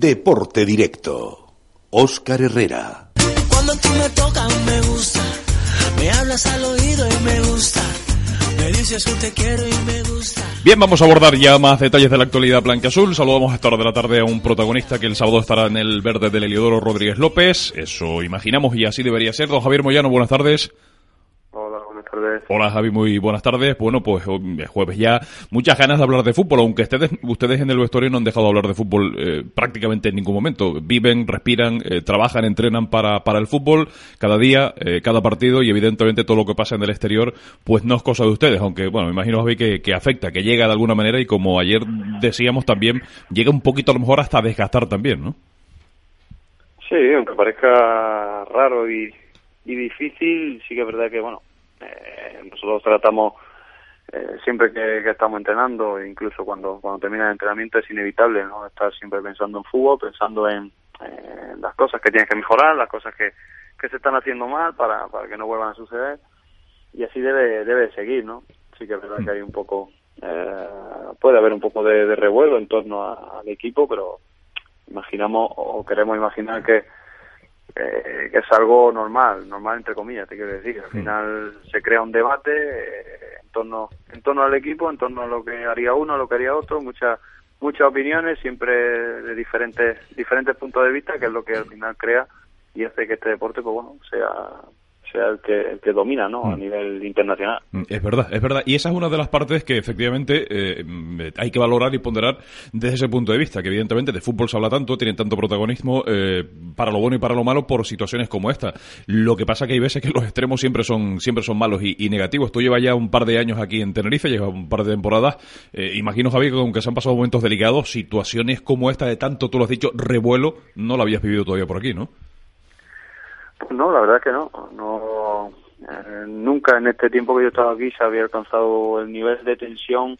Deporte Directo. Óscar Herrera. Cuando tú me tocas me gusta, me hablas al oído y me gusta, me dices que te quiero y me gusta. Bien, vamos a abordar ya más detalles de la actualidad blanca-azul. Saludamos a esta hora de la tarde a un protagonista que el sábado estará en el verde del Heliodoro Rodríguez López. Eso imaginamos y así debería ser. Don Javier Moyano, buenas tardes. Hola, buenas tardes. Hola Javi, muy buenas tardes. Bueno, pues es jueves ya. Muchas ganas de hablar de fútbol, aunque ustedes, ustedes en el vestuario no han dejado de hablar de fútbol eh, prácticamente en ningún momento. Viven, respiran, eh, trabajan, entrenan para, para el fútbol cada día, eh, cada partido y evidentemente todo lo que pasa en el exterior pues no es cosa de ustedes, aunque bueno, me imagino Javi que, que afecta, que llega de alguna manera y como ayer decíamos también, llega un poquito a lo mejor hasta desgastar también, ¿no? Sí, aunque parezca raro y, y difícil, sí que es verdad que, bueno, nosotros tratamos eh, siempre que, estamos entrenando, incluso cuando, cuando termina el entrenamiento, es inevitable no estar siempre pensando en fútbol, pensando en, eh, las cosas que tienes que mejorar, las cosas que, que se están haciendo mal para, para que no vuelvan a suceder. Y así debe, debe de seguir, ¿no? Sí que es verdad que hay un poco, eh, puede haber un poco de, de revuelo en torno al equipo, pero imaginamos o queremos imaginar que, eh, que es algo normal, normal entre comillas, te quiero decir. Al final se crea un debate eh, en torno en torno al equipo, en torno a lo que haría uno, lo que haría otro, muchas muchas opiniones, siempre de diferentes diferentes puntos de vista, que es lo que al final crea y hace que este deporte, pues bueno, sea sea el que el que domina, ¿no? A nivel internacional. Mm, Es verdad, es verdad. Y esa es una de las partes que efectivamente eh, mm, hay que valorar y ponderar desde ese punto de vista, que evidentemente de fútbol se habla tanto, tiene tanto protagonismo eh, para lo bueno y para lo malo por situaciones como esta. Lo que pasa que hay veces que los extremos siempre son siempre son malos y, y negativos. Tú llevas ya un par de años aquí en Tenerife, llevas un par de temporadas. Eh, imagino, Javier, que aunque se han pasado momentos delicados, situaciones como esta de tanto, tú lo has dicho, revuelo, no la habías vivido todavía por aquí, ¿no? No, la verdad es que no. no eh, nunca en este tiempo que yo he estado aquí se había alcanzado el nivel de tensión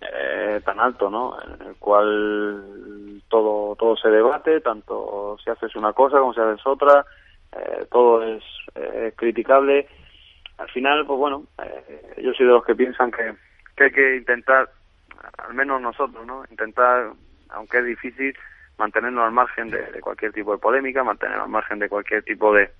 eh, tan alto, ¿no? En el cual todo todo se debate, tanto si haces una cosa como si haces otra, eh, todo es eh, criticable. Al final, pues bueno, yo soy de los que piensan que, que hay que intentar, al menos nosotros, ¿no? Intentar, aunque es difícil, mantenernos al margen de, de cualquier tipo de polémica, mantenernos al margen de cualquier tipo de,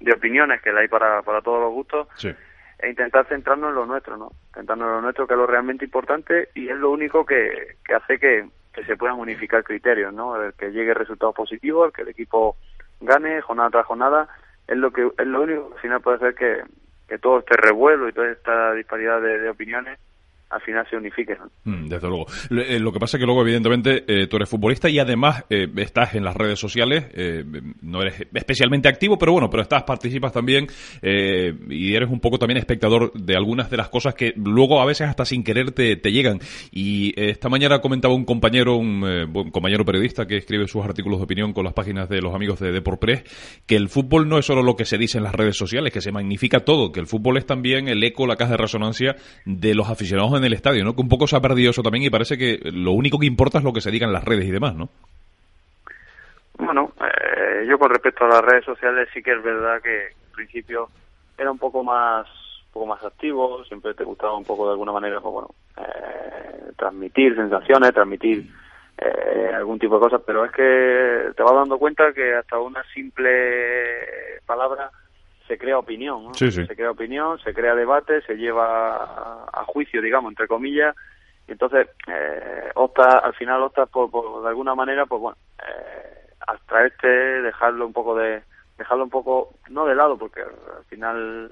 de opiniones que la hay para, para todos los gustos Sí. e intentar centrarnos en lo nuestro, ¿no? Centrarnos en lo nuestro, que es lo realmente importante y es lo único que, que hace que, que se puedan unificar criterios, ¿no? El que llegue resultados positivos, el que el equipo gane jornada tras jornada, es lo que es lo único que al final puede hacer que, que todo este revuelo y toda esta disparidad de, de opiniones al final se unifique, ¿no? Mm, Desde luego. Lo, eh, lo que pasa es que luego, evidentemente, eh, tú eres futbolista y además eh, estás en las redes sociales. eh, no eres especialmente activo, pero bueno, pero estás, participas también eh, y eres un poco también espectador de algunas de las cosas que luego a veces hasta sin querer te, te llegan. Y eh, esta mañana comentaba un compañero, un, buen compañero periodista que escribe sus artículos de opinión con las páginas de los amigos de Deportpress, que el fútbol no es solo lo que se dice en las redes sociales, que se magnifica todo, que el fútbol es también el eco, la caja de resonancia de los aficionados en el estadio, ¿no? Que un poco se ha perdido eso también y parece que lo único que importa es lo que se diga en las redes y demás, ¿no? Bueno, eh, yo con respecto a las redes sociales sí que es verdad que al principio era un poco más un poco más activo, siempre te gustaba un poco de alguna manera, pues bueno, eh, transmitir sensaciones, transmitir eh, algún tipo de cosas, pero es que te vas dando cuenta que hasta una simple palabra se crea opinión, ¿no? Sí, sí. se crea opinión, se crea debate, se lleva a, a juicio, digamos, entre comillas, y entonces eh, opta, al final optas por, por, de alguna manera, pues bueno, eh, abstraerte, dejarlo un poco de, dejarlo un poco, no de lado, porque al final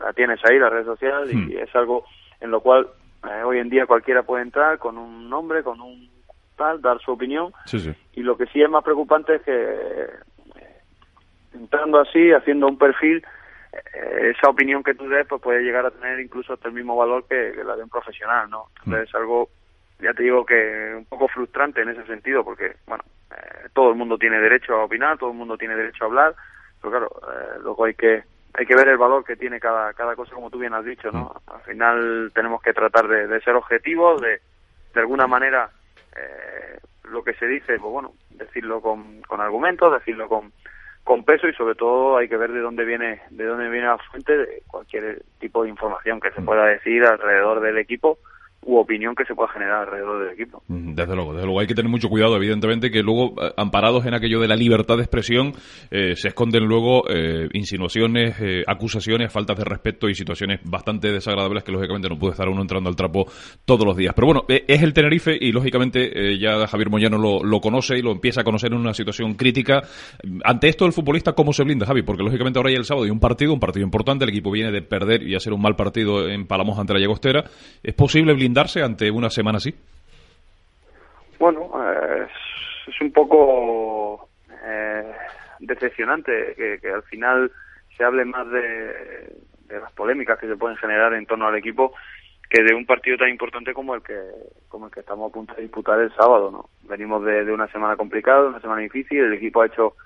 la tienes ahí, la red social, y Hmm. es algo en lo cual eh, hoy en día cualquiera puede entrar con un nombre, con un tal, dar su opinión, Sí, y lo que sí es más preocupante es que entrando así, haciendo un perfil, eh, esa opinión que tú des pues puede llegar a tener incluso hasta el mismo valor que, que la de un profesional, ¿no? Entonces es algo, ya te digo que un poco frustrante en ese sentido, porque, bueno, eh, todo el mundo tiene derecho a opinar, todo el mundo tiene derecho a hablar, pero claro, eh, luego hay que hay que ver el valor que tiene cada cada cosa, como tú bien has dicho, ¿no? Al final tenemos que tratar de, de ser objetivos, de de alguna manera eh, lo que se dice, pues bueno, decirlo con, con argumentos, decirlo con, con peso y sobre todo hay que ver de dónde viene de dónde viene la fuente de cualquier tipo de información que se pueda decir alrededor del equipo u opinión que se pueda generar alrededor del equipo. Desde luego, desde luego hay que tener mucho cuidado, evidentemente, que luego, eh, amparados en aquello de la libertad de expresión, eh, se esconden luego eh, insinuaciones, acusaciones, faltas de respeto y situaciones bastante desagradables que lógicamente no puede estar uno entrando al trapo todos los días. Pero bueno, es el Tenerife y lógicamente ya Javier Moyano lo, lo, conoce y lo empieza a conocer en una situación crítica. Ante esto, el futbolista, ¿cómo se blinda, Javi? Porque lógicamente ahora hay el sábado hay un partido, un partido importante, el equipo viene de perder y hacer un mal partido en Palamos ante la Llagostera. ¿Es posible blindarse ante una semana así? Bueno, es, un poco eh, decepcionante que, al final se hable más de, las polémicas que se pueden generar en torno al equipo que de un partido tan importante como el que como el que estamos a punto de disputar el sábado no venimos de, una semana complicada una semana difícil el equipo ha hecho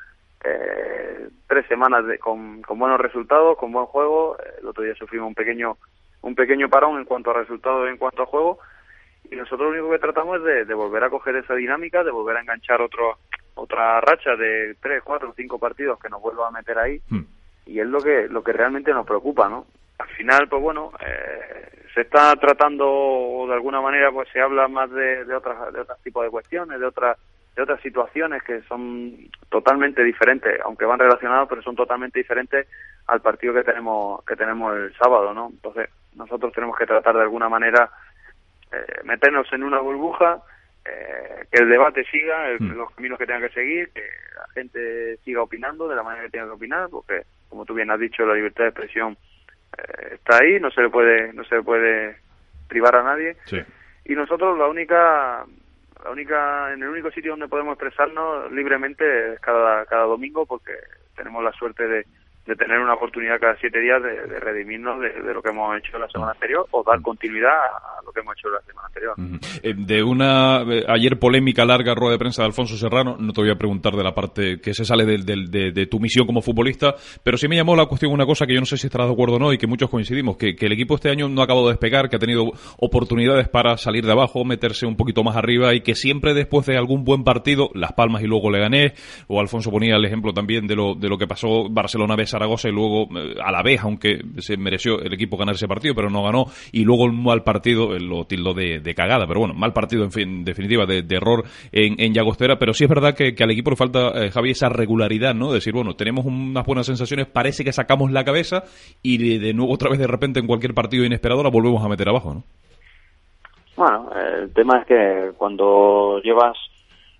eh, tres semanas con, con, buenos resultados con buen juego el otro día sufrimos un pequeño un pequeño parón en cuanto a resultados y en cuanto a juego y nosotros lo único que tratamos es de, volver a coger esa dinámica, de volver a enganchar otro, otra racha de tres, cuatro, cinco partidos que nos vuelva a meter ahí hmm. y es lo que lo que realmente nos preocupa, ¿no? Al final, pues bueno, eh, se está tratando de alguna manera, pues se habla más de, de otras de otros tipos de cuestiones, de otras de otras situaciones que son totalmente diferentes, aunque van relacionados, pero son totalmente diferentes al partido que tenemos que tenemos el sábado, ¿no? Entonces nosotros tenemos que tratar de alguna manera eh, meternos en una burbuja, eh, que el debate siga, mm. los caminos que tenga que seguir, que la gente siga opinando de la manera que tenga que opinar, porque como tú bien has dicho, la libertad de expresión eh, está ahí, no se le puede, no se le puede privar a nadie. Y nosotros la única la única en el único sitio donde podemos expresarnos libremente es cada cada domingo porque tenemos la suerte de, de tener una oportunidad cada siete días de, redimirnos de, lo que hemos hecho la semana anterior o dar continuidad a lo que hemos hecho la semana anterior. Eh, de una eh, ayer polémica larga rueda de prensa de Alfonso Serrano, no te voy a preguntar de la parte que se sale de, tu misión como futbolista, pero sí me llamó la cuestión una cosa que yo no sé si estarás de acuerdo o no y que muchos coincidimos, que, el equipo este año no ha acabado de despegar, que ha tenido oportunidades para salir de abajo, meterse un poquito más arriba y que siempre después de algún buen partido, Las Palmas y luego le gané, o Alfonso ponía el ejemplo también de lo, de lo que pasó Barcelona vez Zaragoza y luego eh, a la vez, aunque se mereció el equipo ganar ese partido, pero no ganó, y luego el mal partido eh, lo tildó de, cagada, pero bueno, mal partido en, fin, definitiva, de, error en, en, Llagostera, pero sí es verdad que, al equipo le falta, eh, Javi, esa regularidad, ¿no? Decir, bueno, tenemos unas buenas sensaciones, parece que sacamos la cabeza y de, nuevo otra vez de repente en cualquier partido inesperado la volvemos a meter abajo, ¿no? Bueno, el tema es que cuando llevas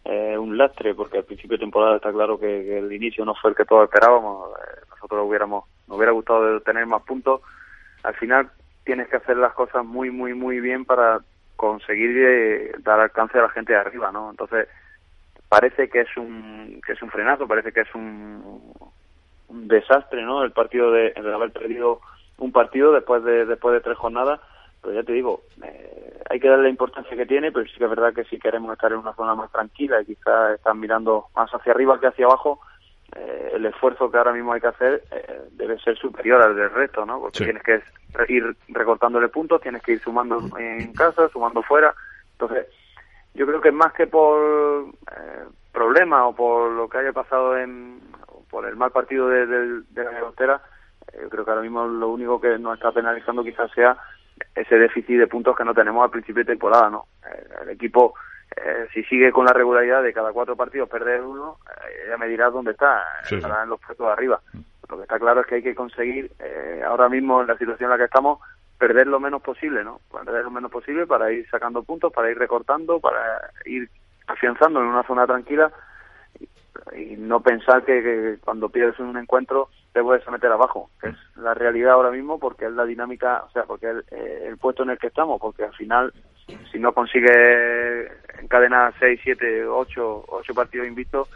eh, un lastre, porque al principio de temporada está claro que, el inicio no fue el que todos esperábamos. Nosotros hubiéramos, nos hubiera gustado tener más puntos. Al final tienes que hacer las cosas muy, muy, muy bien para conseguir eh, dar alcance a la gente de arriba, ¿no? Entonces parece que es un que es un frenazo, parece que es un, un desastre, ¿no? El partido de, haber perdido un partido después de después de tres jornadas pero ya te digo, eh, hay que darle la importancia que tiene, pero sí que es verdad que si queremos estar en una zona más tranquila y quizás estar mirando más hacia arriba que hacia abajo, eh, el esfuerzo que ahora mismo hay que hacer eh, debe ser superior al del resto, ¿no? Porque tienes que ir recortándole puntos, tienes que ir sumando en casa, sumando fuera. Entonces, yo creo que más que por eh, problemas o por lo que haya pasado en por el mal partido de, de la frontera, yo creo que ahora mismo lo único que nos está penalizando quizás sea ese déficit de puntos que no tenemos al principio de temporada, ¿no? Eh, el, equipo, eh, si sigue con la regularidad de cada cuatro partidos perder uno, eh, ya me dirás dónde está, estará en los puestos de arriba. Lo que está claro es que hay que conseguir, ahora mismo en la situación en la que estamos, perder lo menos posible, ¿no? Perder lo menos posible para ir sacando puntos, para ir recortando, para ir afianzando en una zona tranquila y no pensar que, cuando pierdes un encuentro te puedes meter abajo, que es la realidad ahora mismo porque es la dinámica, o sea, porque es eh, el, puesto en el que estamos, porque al final si no consigue encadenar 6, 7, 8, 8 partidos invictos,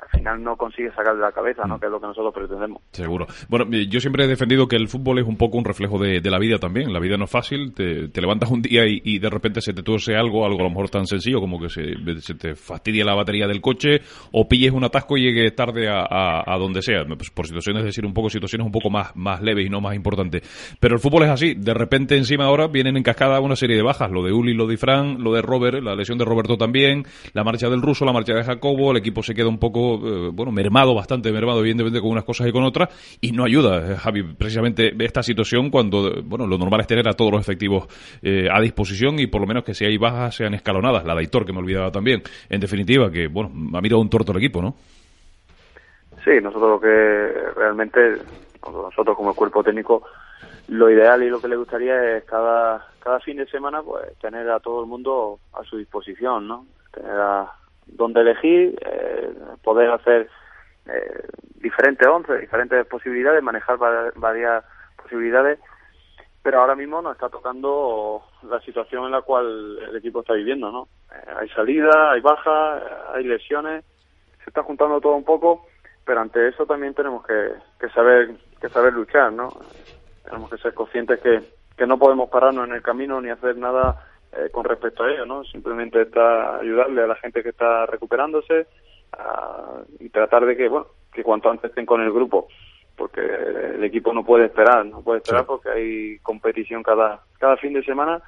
al final no consigue sacar de la cabeza, ¿no? Mm. Que es lo que nosotros pretendemos. Seguro. Bueno, yo siempre he defendido que el fútbol es un poco un reflejo de, la vida también. La vida no es fácil. Te, levantas un día y, de repente se te tuerce algo, algo a lo mejor tan sencillo como que se, te fastidia la batería del coche o pilles un atasco y llegues tarde a, donde sea. Pues por situaciones, es decir, un poco situaciones un poco más, más leves y no más importantes. Pero el fútbol es así. De repente encima ahora vienen en cascada una serie de bajas. Lo de Uli, lo de Fran, lo de Robert, la lesión de Roberto también, la marcha del ruso, la marcha de Jacobo, el equipo se queda un poco eh, bueno, mermado, bastante mermado, evidentemente, con unas cosas y con otras, y no ayuda, Javi, precisamente esta situación cuando, bueno, lo normal es tener a todos los efectivos a disposición y por lo menos que si hay bajas sean escalonadas. La de Aitor, que me olvidaba también. En definitiva, que, bueno, ha mirado un torto el equipo, ¿no? Sí, nosotros lo que realmente, nosotros como cuerpo técnico, lo ideal y lo que le gustaría es cada, cada fin de semana pues tener a todo el mundo a su disposición, ¿no? Tener a donde elegir, eh, poder hacer eh, diferentes once, diferentes posibilidades, manejar varias posibilidades, pero ahora mismo nos está tocando la situación en la cual el equipo está viviendo, ¿no? Eh, hay salida, hay baja, hay lesiones, se está juntando todo un poco, pero ante eso también tenemos que, que saber que saber luchar, ¿no? tenemos que ser conscientes que, que no podemos pararnos en el camino ni hacer nada eh, con respecto a ello, ¿no? Simplemente está ayudarle a la gente que está recuperándose y tratar de que, bueno, que cuanto antes estén con el grupo, porque el equipo no puede esperar, no puede esperar porque hay competición cada, cada fin de semana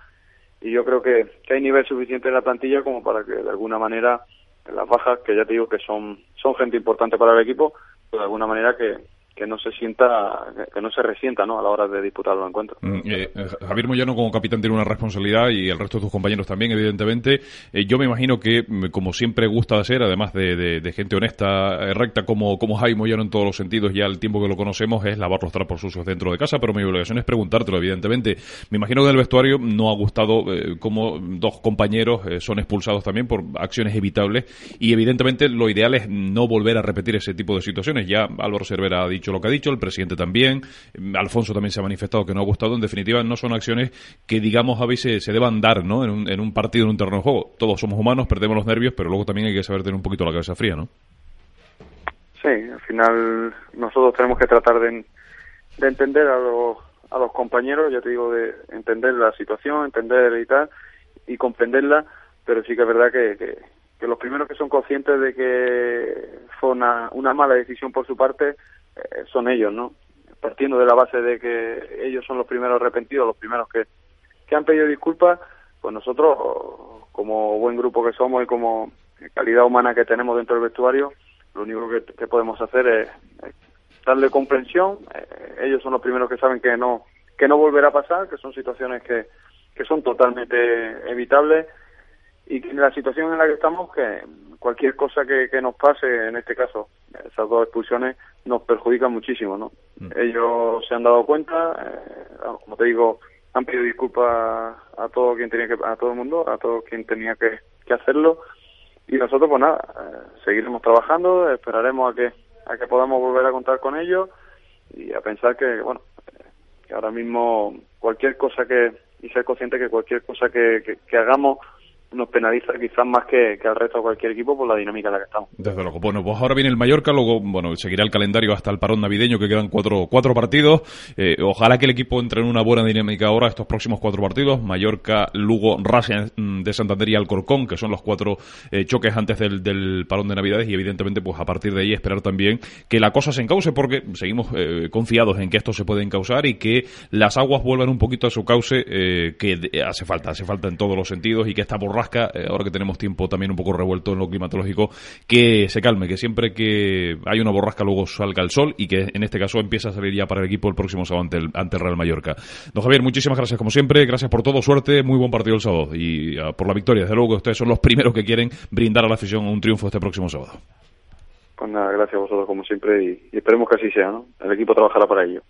y yo creo que, que hay nivel suficiente en la plantilla como para que de alguna manera las bajas, que ya te digo que son, son gente importante para el equipo, de alguna manera que, que no se sienta, que no se resienta ¿no? a la hora de disputar los encuentros. Mm, eh, eh, Javier Moyano como capitán tiene una responsabilidad y el resto de tus compañeros también, evidentemente. Eh, yo me imagino que, mm, como siempre gusta ser, además de, gente honesta, recta, como, como Jaime Moyano en todos los sentidos, ya el tiempo que lo conocemos es lavar los trapos sucios dentro de casa, pero mi obligación es preguntártelo, evidentemente. Me imagino que del vestuario no ha gustado como dos compañeros son expulsados también por acciones evitables y evidentemente lo ideal es no volver a repetir ese tipo de situaciones. Ya Álvaro Cervera ha dicho lo que ha dicho, el presidente también, Alfonso también se ha manifestado que no ha gustado. En definitiva, no son acciones que, digamos, a veces se deban dar ¿no? en, un, en un partido, en un terreno de juego. Todos somos humanos, perdemos los nervios, pero luego también hay que saber tener un poquito la cabeza fría, ¿no? Sí, al final nosotros tenemos que tratar de, de entender a los, a los compañeros, ya te digo, de entender la situación, entender y tal, y comprenderla, pero sí que es verdad que, que, los primeros que son conscientes de que fue una, una mala decisión por su parte son ellos, ¿no? Partiendo de la base de que ellos son los primeros arrepentidos, los primeros que, que han pedido disculpas, pues nosotros, como buen grupo que somos y como calidad humana que tenemos dentro del vestuario, lo único que, podemos hacer es, darle comprensión. Eh, ellos son los primeros que saben que no que no volverá a pasar, que son situaciones que, que son totalmente evitables y que en la situación en la que estamos, que cualquier cosa que nos pase, en este caso, esas dos expulsiones, nos perjudican muchísimo, ¿no? Mm. Ellos se han dado cuenta, eh, como te digo, han pedido disculpas a todo quien tenía que, a todo el mundo, a todo quien tenía que, que hacerlo, y nosotros, pues nada, eh, seguiremos trabajando, esperaremos a que, a que podamos volver a contar con ellos y a pensar que, bueno, que ahora mismo cualquier cosa que, y ser consciente que cualquier cosa que, que hagamos nos penaliza quizás más que, que, al resto de cualquier equipo por la dinámica en la que estamos. Desde luego. Bueno, pues ahora viene el Mallorca, luego, bueno, seguirá el calendario hasta el parón navideño, que quedan cuatro, cuatro partidos. Eh, ojalá que el equipo entre en una buena dinámica ahora estos próximos cuatro partidos. Mallorca, Lugo, Racing de Santander y Alcorcón, que son los cuatro eh, choques antes del, del, parón de Navidades y evidentemente, pues a partir de ahí esperar también que la cosa se encauce porque seguimos eh, confiados en que esto se puede encauzar y que las aguas vuelvan un poquito a su cauce, que hace falta, hace falta en todos los sentidos y que esta borra eh, ahora que tenemos tiempo también un poco revuelto en lo climatológico, que se calme, que siempre que hay una borrasca luego salga el sol y que en este caso empieza a salir ya para el equipo el próximo sábado ante el, ante Real Mallorca. Don Javier, muchísimas gracias como siempre, gracias por todo, suerte, muy buen partido el sábado y ah, por la victoria. Desde luego que ustedes son los primeros que quieren brindar a la afición un triunfo este próximo sábado. Pues nada, gracias a vosotros como siempre y, y esperemos que así sea, ¿no? El equipo trabajará para ello.